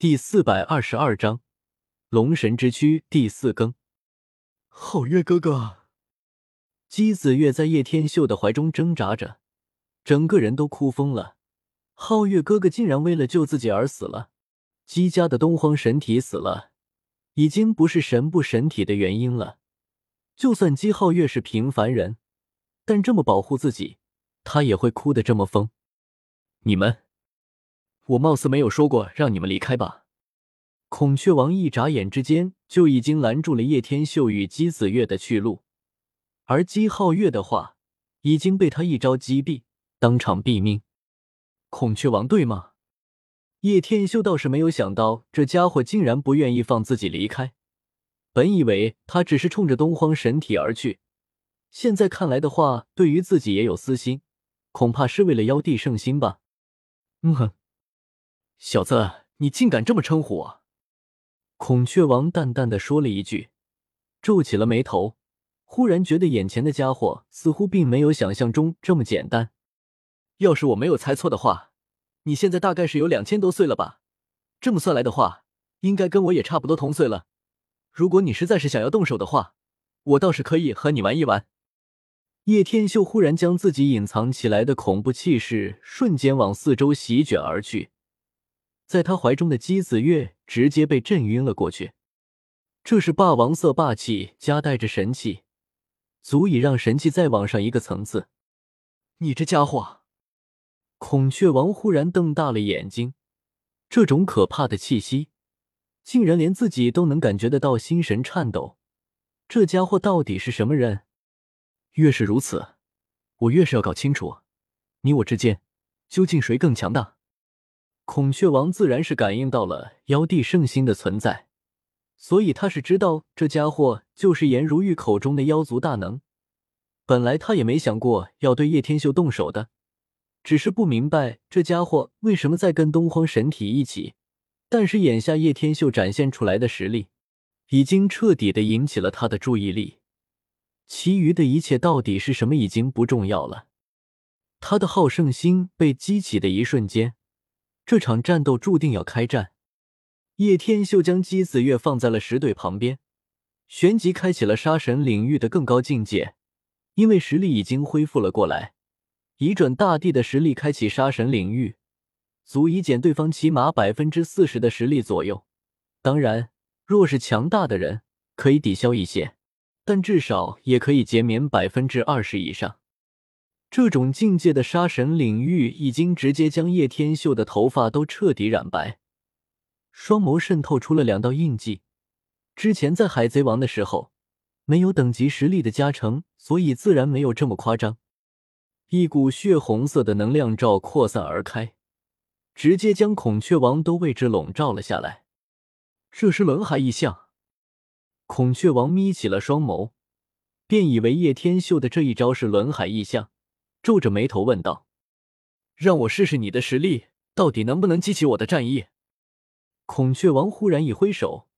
第四百二十二章龙神之躯第四更。皓月哥哥，姬子月在叶天秀的怀中挣扎着，整个人都哭疯了。皓月哥哥竟然为了救自己而死了。姬家的东荒神体死了，已经不是神不神体的原因了。就算姬皓月是平凡人，但这么保护自己，他也会哭得这么疯。你们，我貌似没有说过让你们离开吧？孔雀王一眨眼之间就已经拦住了叶天秀与姬子月的去路，而姬皓月的话已经被他一招击毙，当场毙命。孔雀王对吗？叶天秀倒是没有想到，这家伙竟然不愿意放自己离开。本以为他只是冲着东荒神体而去，现在看来的话，对于自己也有私心，恐怕是为了妖帝圣心吧。嗯哼，小子，你竟敢这么称呼我！孔雀王淡淡的说了一句，皱起了眉头，忽然觉得眼前的家伙似乎并没有想象中这么简单。要是我没有猜错的话，你现在大概是有两千多岁了吧？这么算来的话，应该跟我也差不多同岁了。如果你实在是想要动手的话，我倒是可以和你玩一玩。叶天秀忽然将自己隐藏起来的恐怖气势瞬间往四周席卷而去，在他怀中的姬子月直接被震晕了过去。这是霸王色霸气夹带着神气，足以让神气再往上一个层次。你这家伙！孔雀王忽然瞪大了眼睛，这种可怕的气息，竟然连自己都能感觉得到心神颤抖。这家伙到底是什么人？越是如此，我越是要搞清楚，你我之间究竟谁更强大。孔雀王自然是感应到了妖帝圣心的存在，所以他是知道这家伙就是颜如玉口中的妖族大能。本来他也没想过要对叶天秀动手的。只是不明白这家伙为什么在跟东荒神体一起，但是眼下叶天秀展现出来的实力，已经彻底的引起了他的注意力。其余的一切到底是什么已经不重要了。他的好胜心被激起的一瞬间，这场战斗注定要开战。叶天秀将姬子月放在了石队旁边，旋即开启了杀神领域的更高境界，因为实力已经恢复了过来。以准大帝的实力开启杀神领域，足以减对方起码百分之四十的实力左右。当然，若是强大的人，可以抵消一些，但至少也可以减免百分之二十以上。这种境界的杀神领域已经直接将叶天秀的头发都彻底染白，双眸渗透出了两道印记。之前在海贼王的时候，没有等级实力的加成，所以自然没有这么夸张。一股血红色的能量罩扩散而开，直接将孔雀王都为之笼罩了下来。这是轮海异象。孔雀王眯起了双眸，便以为叶天秀的这一招是轮海异象，皱着眉头问道：“让我试试你的实力，到底能不能激起我的战意？”孔雀王忽然一挥手，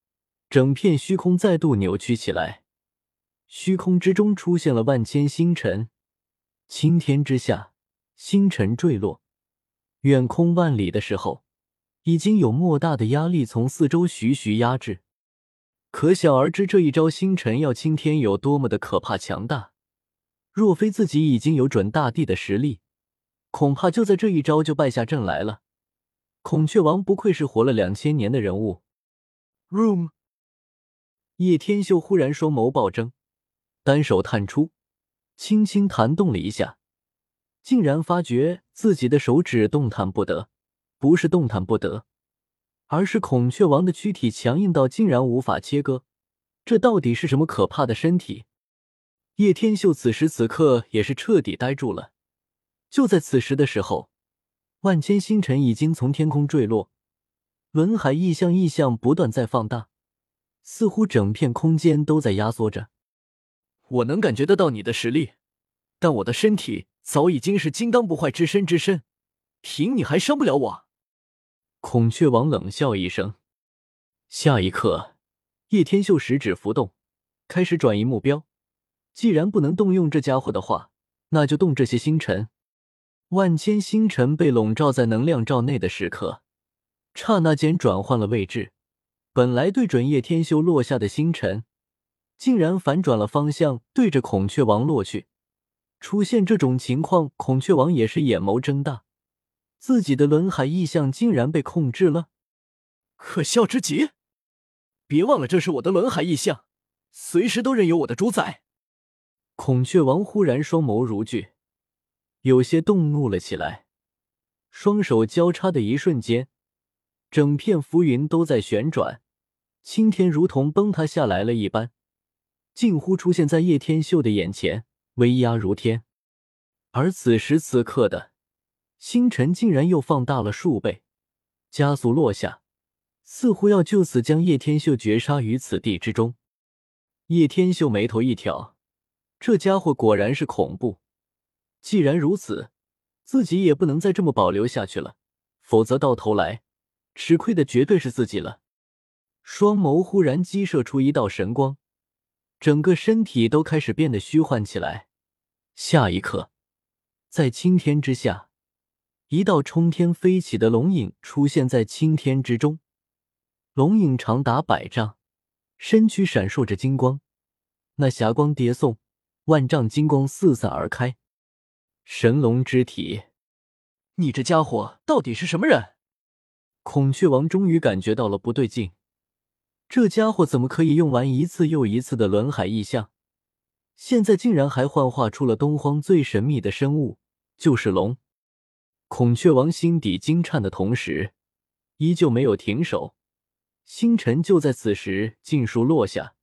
整片虚空再度扭曲起来，虚空之中出现了万千星辰。青天之下，星辰坠落，远空万里的时候，已经有莫大的压力从四周徐徐压制，可想而知这一招星辰要青天有多么的可怕强大。若非自己已经有准大帝的实力，恐怕就在这一招就败下阵来了。孔雀王不愧是活了两千年的人物。Room，叶天秀忽然双眸暴睁，单手探出。轻轻弹动了一下，竟然发觉自己的手指动弹不得。不是动弹不得，而是孔雀王的躯体强硬到竟然无法切割。这到底是什么可怕的身体？叶天秀此时此刻也是彻底呆住了。就在此时的时候，万千星辰已经从天空坠落，轮海异象异象不断在放大，似乎整片空间都在压缩着。我能感觉得到你的实力，但我的身体早已经是金刚不坏之身之身，凭你还伤不了我。孔雀王冷笑一声，下一刻，叶天秀食指浮动，开始转移目标。既然不能动用这家伙的话，那就动这些星辰。万千星辰被笼罩在能量罩内的时刻，刹那间转换了位置，本来对准叶天修落下的星辰，竟然反转了方向，对着孔雀王落去。出现这种情况，孔雀王也是眼眸睁大，自己的轮海意象竟然被控制了，可笑之极！别忘了，这是我的轮海意象，随时都任由我的主宰。孔雀王忽然双眸如炬，有些动怒了起来，双手交叉的一瞬间，整片浮云都在旋转，青天如同崩塌下来了一般，近乎出现在叶天秀的眼前。威压如天，而此时此刻的星辰竟然又放大了数倍，加速落下，似乎要就此将叶天秀绝杀于此地之中。叶天秀眉头一挑，这家伙果然是恐怖。既然如此，自己也不能再这么保留下去了，否则到头来吃亏的绝对是自己了。双眸忽然激射出一道神光，整个身体都开始变得虚幻起来。下一刻，在青天之下，一道冲天飞起的龙影出现在青天之中。龙影长达百丈，身躯闪烁着金光，那霞光叠送，万丈金光四散而开。神龙之体，你这家伙到底是什么人？孔雀王终于感觉到了不对劲，这家伙怎么可以用完一次又一次的轮海异象？现在竟然还幻化出了东荒最神秘的生物，就是龙。孔雀王心底惊颤的同时，依旧没有停手。星辰就在此时尽数落下，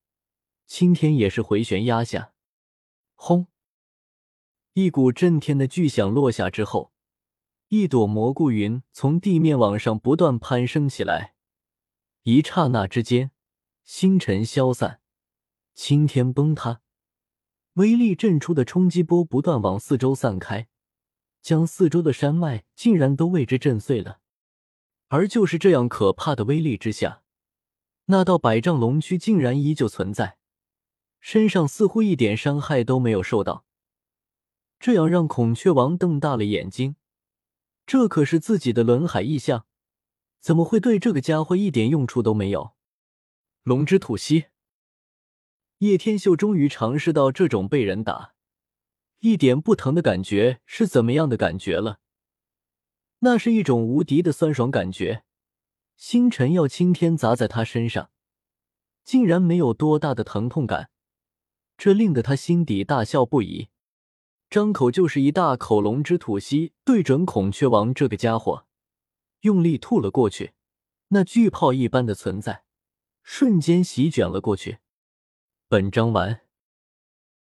青天也是回旋压下。轰！一股震天的巨响落下之后，一朵蘑菇云从地面往上不断攀升起来。一刹那之间，星辰消散，青天崩塌。威力震出的冲击波不断往四周散开，将四周的山脉竟然都为之震碎了。而就是这样可怕的威力之下，那道百丈龙躯竟然依旧存在，身上似乎一点伤害都没有受到。这样让孔雀王瞪大了眼睛，这可是自己的轮海异象，怎么会对这个家伙一点用处都没有？龙之吐息。叶天秀终于尝试到这种被人打一点不疼的感觉是怎么样的感觉了。那是一种无敌的酸爽感觉。星辰要倾天砸在他身上，竟然没有多大的疼痛感，这令得他心底大笑不已，张口就是一大口龙之吐息，对准孔雀王这个家伙，用力吐了过去。那巨炮一般的存在，瞬间席卷了过去。本章完。